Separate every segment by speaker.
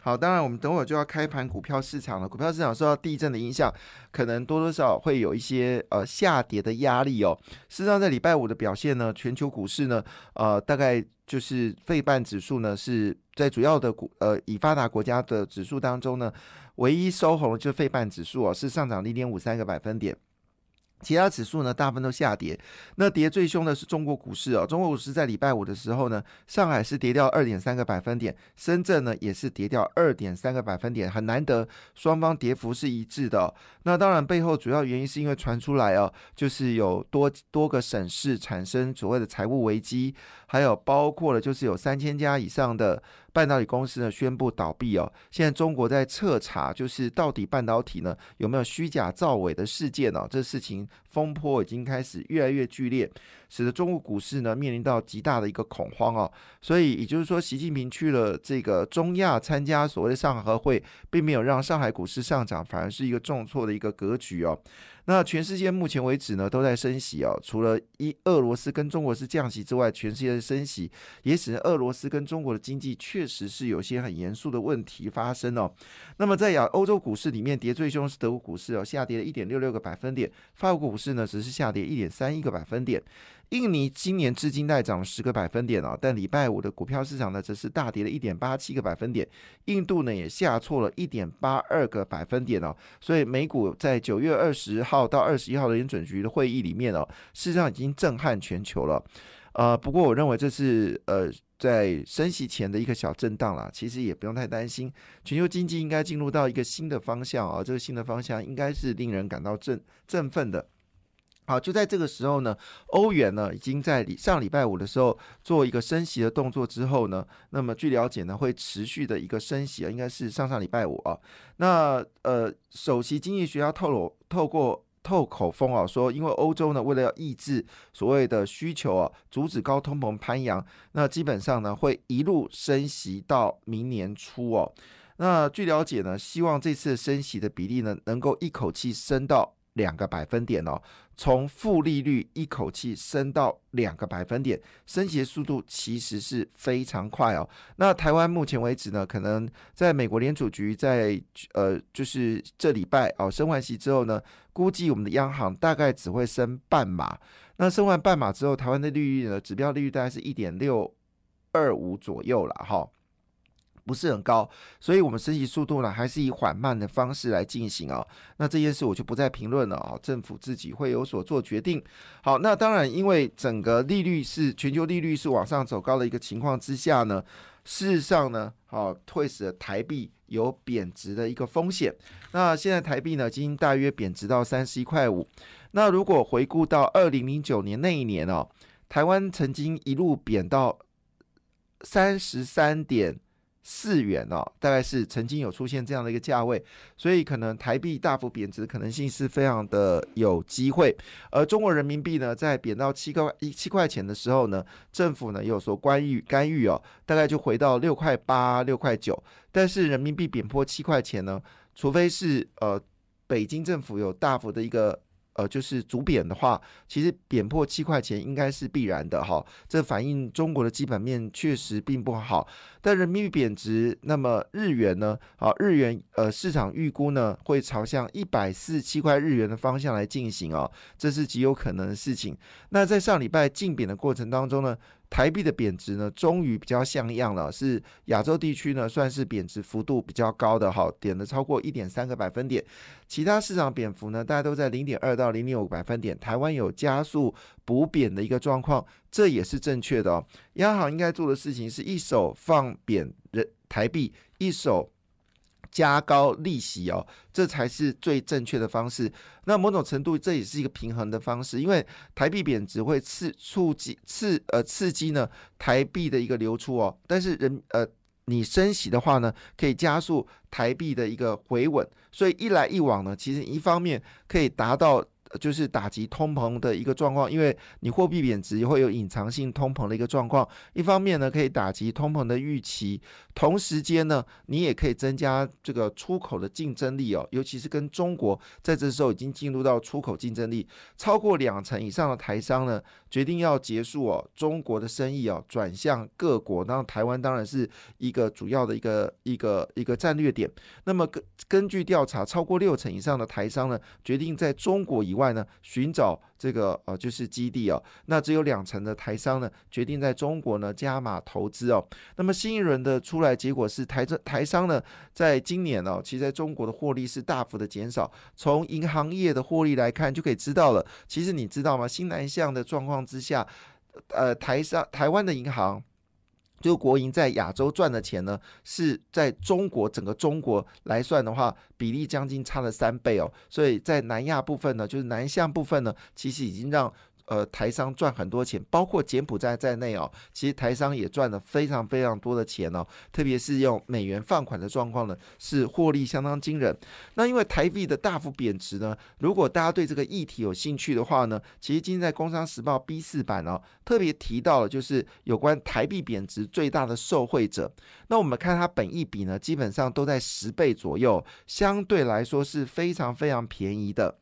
Speaker 1: 好，当然我们等会就要开盘股票市场了，股票市场受到地震的影响，可能多多少少会有一些呃下跌的压力哦。事实上，在礼拜五的表现呢，全球股市呢，呃，大概就是费半指数呢是。在主要的股呃已发达国家的指数当中呢，唯一收红的就是费半指数哦，是上涨零点五三个百分点。其他指数呢，大部分都下跌。那跌最凶的是中国股市哦。中国股市在礼拜五的时候呢，上海是跌掉二点三个百分点，深圳呢也是跌掉二点三个百分点，很难得双方跌幅是一致的。那当然背后主要原因是因为传出来哦，就是有多多个省市产生所谓的财务危机，还有包括了就是有三千家以上的。半导体公司呢宣布倒闭哦，现在中国在彻查，就是到底半导体呢有没有虚假造伪的事件哦，这事情风波已经开始越来越剧烈，使得中国股市呢面临到极大的一个恐慌哦，所以也就是说，习近平去了这个中亚参加所谓的上合会，并没有让上海股市上涨，反而是一个重挫的一个格局哦。那全世界目前为止呢，都在升息哦。除了一俄罗斯跟中国是降息之外，全世界的升息也使得俄罗斯跟中国的经济确实是有些很严肃的问题发生哦。那么在亚欧洲股市里面，跌最凶是德国股市哦，下跌了一点六六个百分点；法国股市呢，只是下跌一点三一个百分点。印尼今年至今带涨十个百分点哦，但礼拜五的股票市场呢，则是大跌了一点八七个百分点。印度呢也下挫了一点八二个百分点哦，所以美股在九月二十号到二十一号的联准局的会议里面哦，事实上已经震撼全球了。呃，不过我认为这是呃在升息前的一个小震荡了，其实也不用太担心，全球经济应该进入到一个新的方向啊，这个新的方向应该是令人感到振振奋的。好，就在这个时候呢，欧元呢已经在上礼拜五的时候做一个升息的动作之后呢，那么据了解呢，会持续的一个升息啊，应该是上上礼拜五啊。那呃，首席经济学家透露透过透口风啊，说因为欧洲呢为了要抑制所谓的需求啊，阻止高通膨攀扬，那基本上呢会一路升息到明年初哦。那据了解呢，希望这次升息的比例呢能够一口气升到。两个百分点哦，从负利率一口气升到两个百分点，升息速度其实是非常快哦。那台湾目前为止呢，可能在美国联储局在呃，就是这礼拜哦升完息之后呢，估计我们的央行大概只会升半码。那升完半码之后，台湾的利率呢，指标利率大概是一点六二五左右了哈。不是很高，所以我们升息速度呢，还是以缓慢的方式来进行啊。那这件事我就不再评论了啊，政府自己会有所做决定。好，那当然，因为整个利率是全球利率是往上走高的一个情况之下呢，事实上呢，好会使得台币有贬值的一个风险。那现在台币呢，已经大约贬值到三十一块五。那如果回顾到二零零九年那一年哦，台湾曾经一路贬到三十三点。四元哦，大概是曾经有出现这样的一个价位，所以可能台币大幅贬值可能性是非常的有机会。而中国人民币呢，在贬到七块一七块钱的时候呢，政府呢有所干预干预哦，大概就回到六块八六块九。但是人民币贬破七块钱呢，除非是呃北京政府有大幅的一个。呃，就是主贬的话，其实贬破七块钱应该是必然的哈。这反映中国的基本面确实并不好。但人民币贬值，那么日元呢？啊，日元呃，市场预估呢会朝向一百四十七块日元的方向来进行哦，这是极有可能的事情。那在上礼拜竞贬的过程当中呢？台币的贬值呢，终于比较像样了，是亚洲地区呢算是贬值幅度比较高的哈，点了超过一点三个百分点，其他市场贬幅呢，大家都在零点二到零点五百分点，台湾有加速补贬的一个状况，这也是正确的哦。央行应该做的事情是一手放贬人台币，一手。加高利息哦，这才是最正确的方式。那某种程度，这也是一个平衡的方式，因为台币贬值会刺促激刺呃刺激呢台币的一个流出哦。但是人呃你升息的话呢，可以加速台币的一个回稳。所以一来一往呢，其实一方面可以达到就是打击通膨的一个状况，因为你货币贬值会有隐藏性通膨的一个状况。一方面呢，可以打击通膨的预期，同时间呢，你也可以增加这个出口的竞争力哦，尤其是跟中国在这时候已经进入到出口竞争力超过两成以上的台商呢，决定要结束哦中国的生意哦，转向各国。那台湾当然是一个主要的一个一个一个战略点。那么根根据调查，超过六成以上的台商呢，决定在中国以外呢寻找这个呃就是基地哦。那只有两成的台商呢，决定在中国呢加码投资哦。那么新一轮的出来结果是台政台商呢，在今年哦，其实在中国的获利是大幅的减少。从银行业的获利来看，就可以知道了。其实你知道吗？新南向的状况之下，呃，台商台湾的银行。就国营在亚洲赚的钱呢，是在中国整个中国来算的话，比例将近差了三倍哦。所以在南亚部分呢，就是南向部分呢，其实已经让。呃，台商赚很多钱，包括柬埔寨在内哦。其实台商也赚了非常非常多的钱哦，特别是用美元放款的状况呢，是获利相当惊人。那因为台币的大幅贬值呢，如果大家对这个议题有兴趣的话呢，其实今天在《工商时报》B 四版哦，特别提到了就是有关台币贬值最大的受惠者。那我们看它本益比呢，基本上都在十倍左右，相对来说是非常非常便宜的。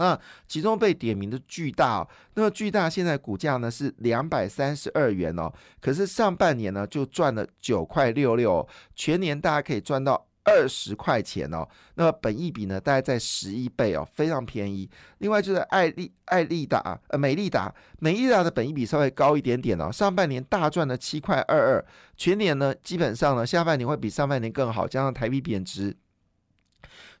Speaker 1: 那其中被点名的巨大，哦那么巨大现在股价呢是两百三十二元哦，可是上半年呢就赚了九块六六，全年大家可以赚到二十块钱哦。那么本益比呢大概在十一倍哦，非常便宜。另外就是爱利爱利达呃美利达美利达的本益比稍微高一点点哦，上半年大赚了七块二二，全年呢基本上呢下半年会比上半年更好，加上台币贬值。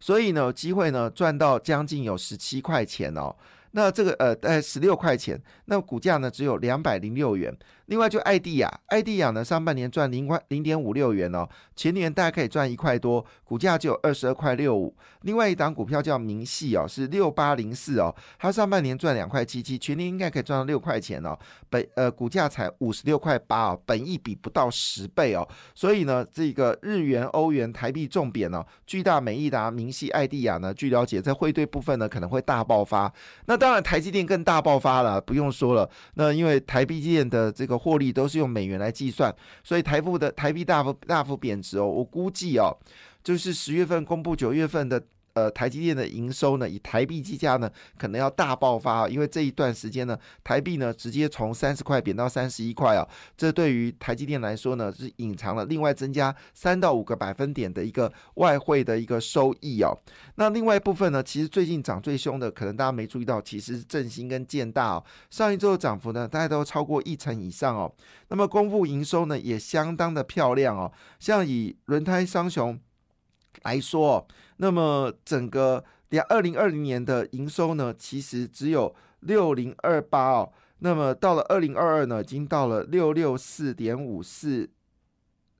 Speaker 1: 所以呢，机会呢赚到将近有十七块钱哦。那这个呃，呃十六块钱，那股价呢只有两百零六元。另外就艾迪亚，艾迪亚呢上半年赚零块零点五六元哦，前年大概可以赚一块多，股价就有二十二块六五。另外一档股票叫明细哦，是六八零四哦，它上半年赚两块七七，全年应该可以赚到六块钱哦。本呃股价才五十六块八哦，本一比不到十倍哦。所以呢，这个日元、欧元、台币重贬哦，巨大美益达、明细、艾迪亚呢，据了解在汇兑部分呢可能会大爆发。那当然，台积电更大爆发了，不用说了。那因为台积电的这个获利都是用美元来计算，所以台币的台币大幅大幅贬值哦。我估计哦，就是十月份公布九月份的。呃，台积电的营收呢，以台币计价呢，可能要大爆发啊，因为这一段时间呢，台币呢直接从三十块贬到三十一块啊，这对于台积电来说呢，是隐藏了另外增加三到五个百分点的一个外汇的一个收益哦。那另外一部分呢，其实最近涨最凶的，可能大家没注意到，其实是振兴跟建大哦，上一周的涨幅呢，大概都超过一成以上哦。那么公布营收呢，也相当的漂亮哦，像以轮胎商雄。来说，那么整个两二零二零年的营收呢，其实只有六零二八哦。那么到了二零二二呢，已经到了六六四点五四。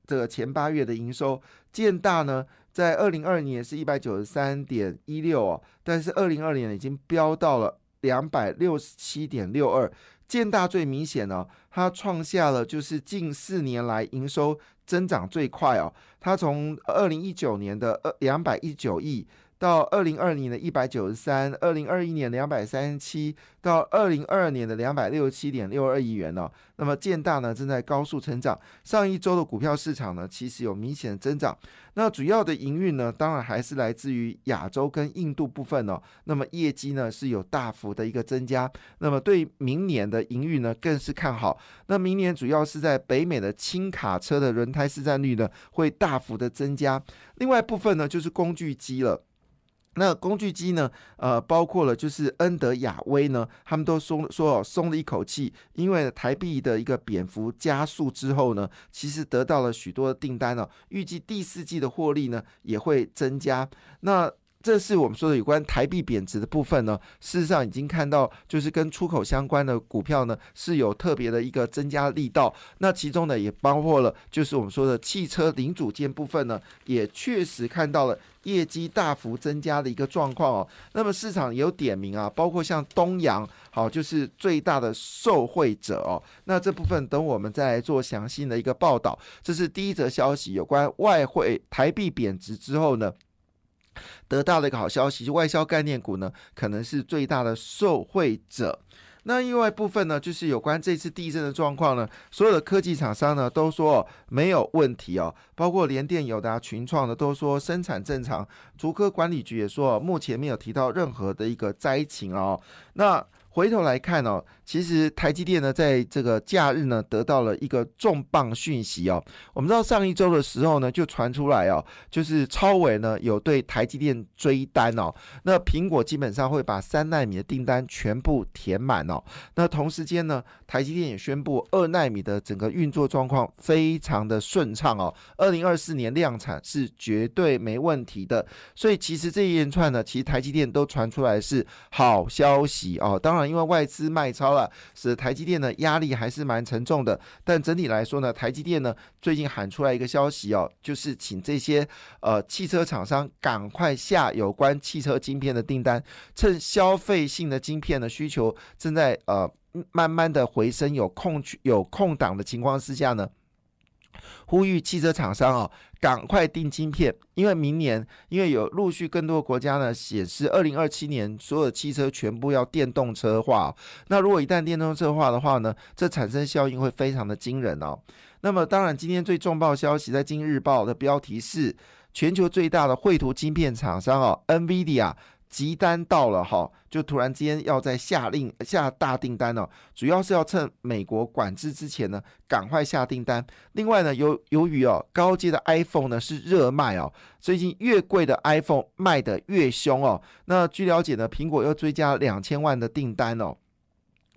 Speaker 1: 这个前八月的营收，建大呢，在二零二年是一百九十三点一六哦，但是二零二年已经飙到了两百六十七点六二。建大最明显呢，它创下了就是近四年来营收增长最快哦。它从二零一九年的二两百一九亿。到二零二零年的一百九十三，二零二一年两百三十七，到二零二二年的两百六十七点六二亿元呢。那么建大呢正在高速成长，上一周的股票市场呢其实有明显的增长。那主要的营运呢，当然还是来自于亚洲跟印度部分哦。那么业绩呢是有大幅的一个增加。那么对明年的营运呢更是看好。那明年主要是在北美的轻卡车的轮胎市占率呢会大幅的增加。另外部分呢就是工具机了。那工具机呢？呃，包括了就是恩德雅威呢，他们都松说松了一口气，因为台币的一个贬幅加速之后呢，其实得到了许多的订单哦，预计第四季的获利呢也会增加。那这是我们说的有关台币贬值的部分呢。事实上，已经看到就是跟出口相关的股票呢是有特别的一个增加力道。那其中呢也包括了就是我们说的汽车零组件部分呢，也确实看到了业绩大幅增加的一个状况哦。那么市场有点名啊，包括像东阳，好就是最大的受惠者哦。那这部分等我们再来做详细的一个报道。这是第一则消息，有关外汇台币贬值之后呢。得到了一个好消息，外销概念股呢可能是最大的受惠者。那另外部分呢，就是有关这次地震的状况呢，所有的科技厂商呢都说没有问题哦，包括联电、友达、群创的都说生产正常。竹科管理局也说，目前没有提到任何的一个灾情哦。那回头来看哦，其实台积电呢，在这个假日呢，得到了一个重磅讯息哦。我们知道上一周的时候呢，就传出来哦，就是超伟呢有对台积电追单哦。那苹果基本上会把三纳米的订单全部填满哦。那同时间呢，台积电也宣布二纳米的整个运作状况非常的顺畅哦。二零二四年量产是绝对没问题的。所以其实这一连串呢，其实台积电都传出来是好消息哦。当然。因为外资卖超了，使台积电呢压力还是蛮沉重的。但整体来说呢，台积电呢最近喊出来一个消息哦，就是请这些呃汽车厂商赶快下有关汽车晶片的订单，趁消费性的晶片的需求正在呃慢慢的回升，有空有空档的情况之下呢。呼吁汽车厂商哦，赶快订晶片，因为明年，因为有陆续更多国家呢显示，二零二七年所有汽车全部要电动车化。那如果一旦电动车化的话呢，这产生效应会非常的惊人哦。那么当然，今天最重磅消息在《今日报》的标题是全球最大的绘图晶片厂商哦，NVIDIA。急单到了哈，就突然之间要在下令下大订单哦，主要是要趁美国管制之前呢，赶快下订单。另外呢，由由于哦高阶的 iPhone 呢是热卖哦，最近越贵的 iPhone 卖的越凶哦。那据了解呢，苹果又追加两千万的订单哦，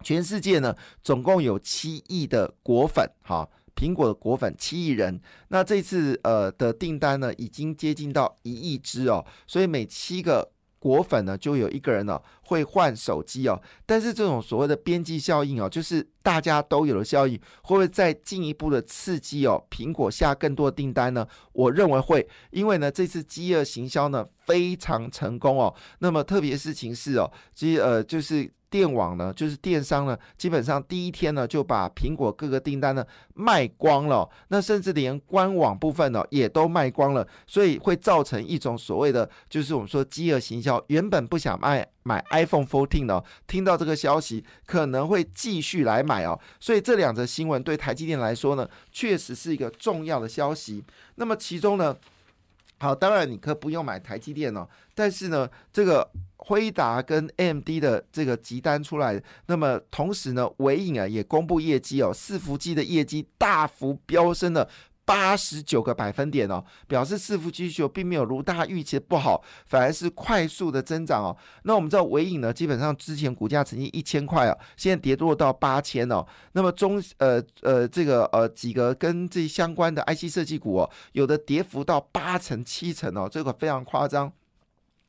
Speaker 1: 全世界呢总共有七亿的果粉哈，苹果的果粉七亿人。那这次呃的订单呢已经接近到一亿只哦，所以每七个。果粉呢，就有一个人呢会换手机哦，但是这种所谓的边际效应哦，就是大家都有了效应，会不会再进一步的刺激哦？苹果下更多订单呢？我认为会，因为呢这次饥饿行销呢非常成功哦。那么特别事情是哦，其实呃就是。电网呢，就是电商呢，基本上第一天呢就把苹果各个订单呢卖光了，那甚至连官网部分呢也都卖光了，所以会造成一种所谓的，就是我们说饥饿行销。原本不想卖买 iPhone 14呢，听到这个消息可能会继续来买哦。所以这两则新闻对台积电来说呢，确实是一个重要的消息。那么其中呢？好，当然你可不用买台积电哦，但是呢，这个辉达跟 AMD 的这个集单出来，那么同时呢，伟影啊也公布业绩哦，伺服器的业绩大幅飙升了。八十九个百分点哦，表示伺服需求并没有如大家预期的不好，反而是快速的增长哦。那我们知道尾影呢，基本上之前股价曾经一千块哦，现在跌落到八千哦。那么中呃呃这个呃几个跟这相关的 IC 设计股哦，有的跌幅到八成七成哦，这个非常夸张。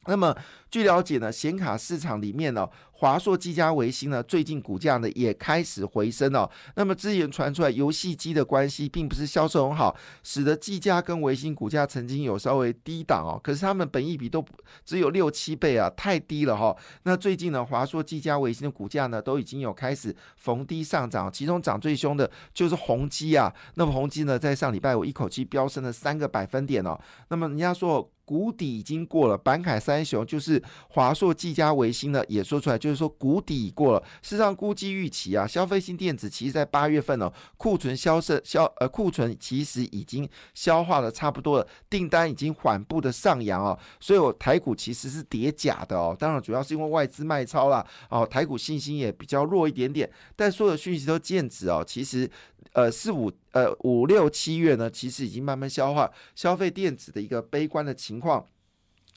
Speaker 1: 那么据了解呢，显卡市场里面呢，华硕、技嘉、维新呢，最近股价呢也开始回升哦。那么之前传出来游戏机的关系，并不是销售很好，使得技嘉跟维新股价曾经有稍微低档哦。可是他们本益比都只有六七倍啊，太低了哈。那最近呢，华硕、技嘉、维新的股价呢，都已经有开始逢低上涨，其中涨最凶的就是宏基啊。那么宏基呢，在上礼拜五一口气飙升了三个百分点哦。那么人家说。谷底已经过了，板凯三雄就是华硕、技嘉、维新呢，也说出来，就是说谷底已过了。事实上，估计预期啊，消费性电子其实在八月份呢，库存销售消呃库存其实已经消化的差不多了，订单已经缓步的上扬哦，所以我台股其实是叠假的哦。当然，主要是因为外资卖超了哦，台股信心也比较弱一点点。但所有的讯息都见止哦，其实呃四五。呃，五六七月呢，其实已经慢慢消化消费电子的一个悲观的情况，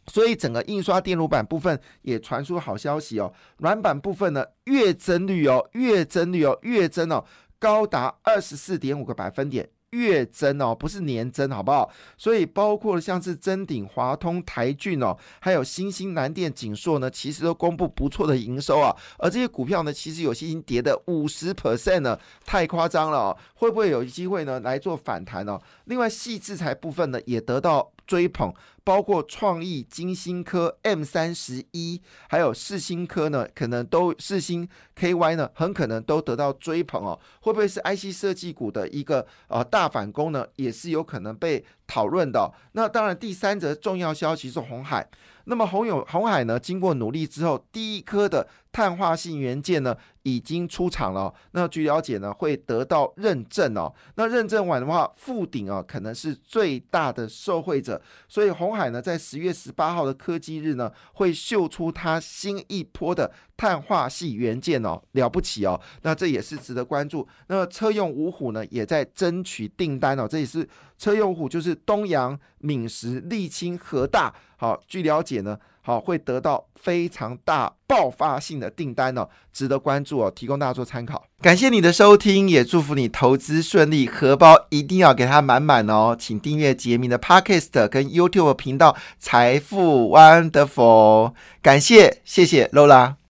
Speaker 1: 所以整个印刷电路板部分也传出好消息哦。软板部分呢，月增率哦，月增率哦，月增哦，高达二十四点五个百分点。月增哦，不是年增，好不好？所以包括像是真鼎、华通、台骏哦，还有新兴、南电、景硕呢，其实都公布不错的营收啊。而这些股票呢，其实有些已经跌的五十 percent 了，太夸张了哦。会不会有机会呢来做反弹哦？另外，细制裁部分呢，也得到。追捧，包括创意、金星科、M 三十一，还有四星科呢，可能都四星 KY 呢，很可能都得到追捧哦。会不会是 IC 设计股的一个呃大反攻呢？也是有可能被讨论的。那当然，第三则重要消息是红海。那么红有红海呢，经过努力之后，第一颗的碳化性元件呢已经出厂了。那据了解呢，会得到认证哦。那认证完的话，富鼎啊可能是最大的受惠者。所以红海呢，在十月十八号的科技日呢，会秀出它新一波的碳化系元件哦，了不起哦。那这也是值得关注。那车用五虎呢，也在争取订单哦。这也是车用虎，就是东阳、闽石、沥青、和大。好，据了解呢，好会得到非常大爆发性的订单哦，值得关注哦，提供大家做参考。感谢你的收听，也祝福你投资顺利，荷包一定要给它满满哦。请订阅杰明的 Podcast 跟 YouTube 频道财富 Wonderful，感谢，谢谢 Lola。